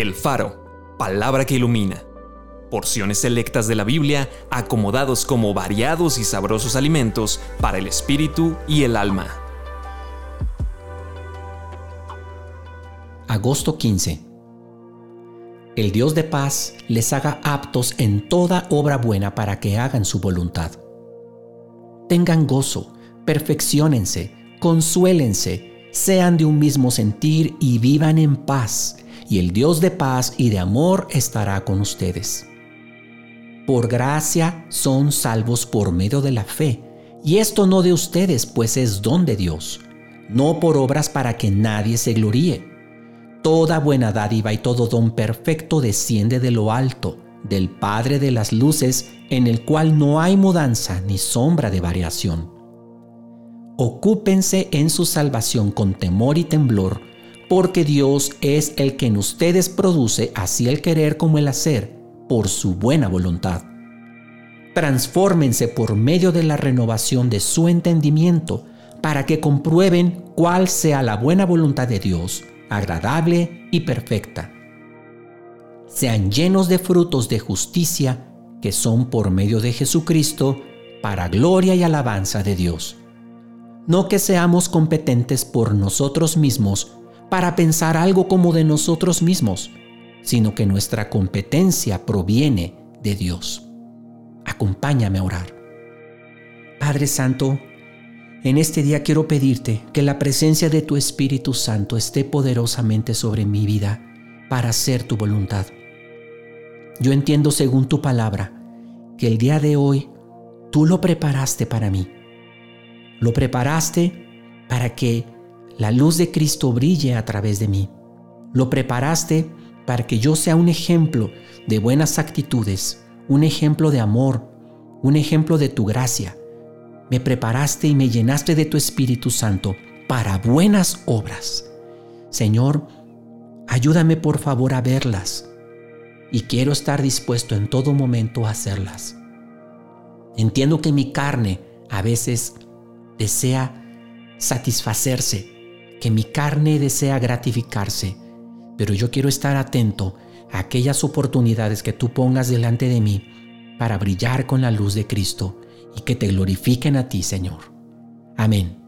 El Faro, palabra que ilumina. Porciones selectas de la Biblia acomodados como variados y sabrosos alimentos para el espíritu y el alma. Agosto 15. El Dios de paz les haga aptos en toda obra buena para que hagan su voluntad. Tengan gozo, perfeccionense, consuélense, sean de un mismo sentir y vivan en paz, y el Dios de paz y de amor estará con ustedes. Por gracia son salvos por medio de la fe, y esto no de ustedes, pues es don de Dios, no por obras para que nadie se gloríe. Toda buena dádiva y todo don perfecto desciende de lo alto, del Padre de las Luces, en el cual no hay mudanza ni sombra de variación Ocúpense en su salvación con temor y temblor, porque Dios es el que en ustedes produce así el querer como el hacer, por su buena voluntad. Transfórmense por medio de la renovación de su entendimiento, para que comprueben cuál sea la buena voluntad de Dios, agradable y perfecta. Sean llenos de frutos de justicia, que son por medio de Jesucristo, para gloria y alabanza de Dios no que seamos competentes por nosotros mismos para pensar algo como de nosotros mismos, sino que nuestra competencia proviene de Dios. Acompáñame a orar. Padre Santo, en este día quiero pedirte que la presencia de tu Espíritu Santo esté poderosamente sobre mi vida para hacer tu voluntad. Yo entiendo según tu palabra que el día de hoy tú lo preparaste para mí lo preparaste para que la luz de Cristo brille a través de mí. Lo preparaste para que yo sea un ejemplo de buenas actitudes, un ejemplo de amor, un ejemplo de tu gracia. Me preparaste y me llenaste de tu Espíritu Santo para buenas obras. Señor, ayúdame por favor a verlas y quiero estar dispuesto en todo momento a hacerlas. Entiendo que mi carne a veces desea satisfacerse, que mi carne desea gratificarse, pero yo quiero estar atento a aquellas oportunidades que tú pongas delante de mí para brillar con la luz de Cristo y que te glorifiquen a ti, Señor. Amén.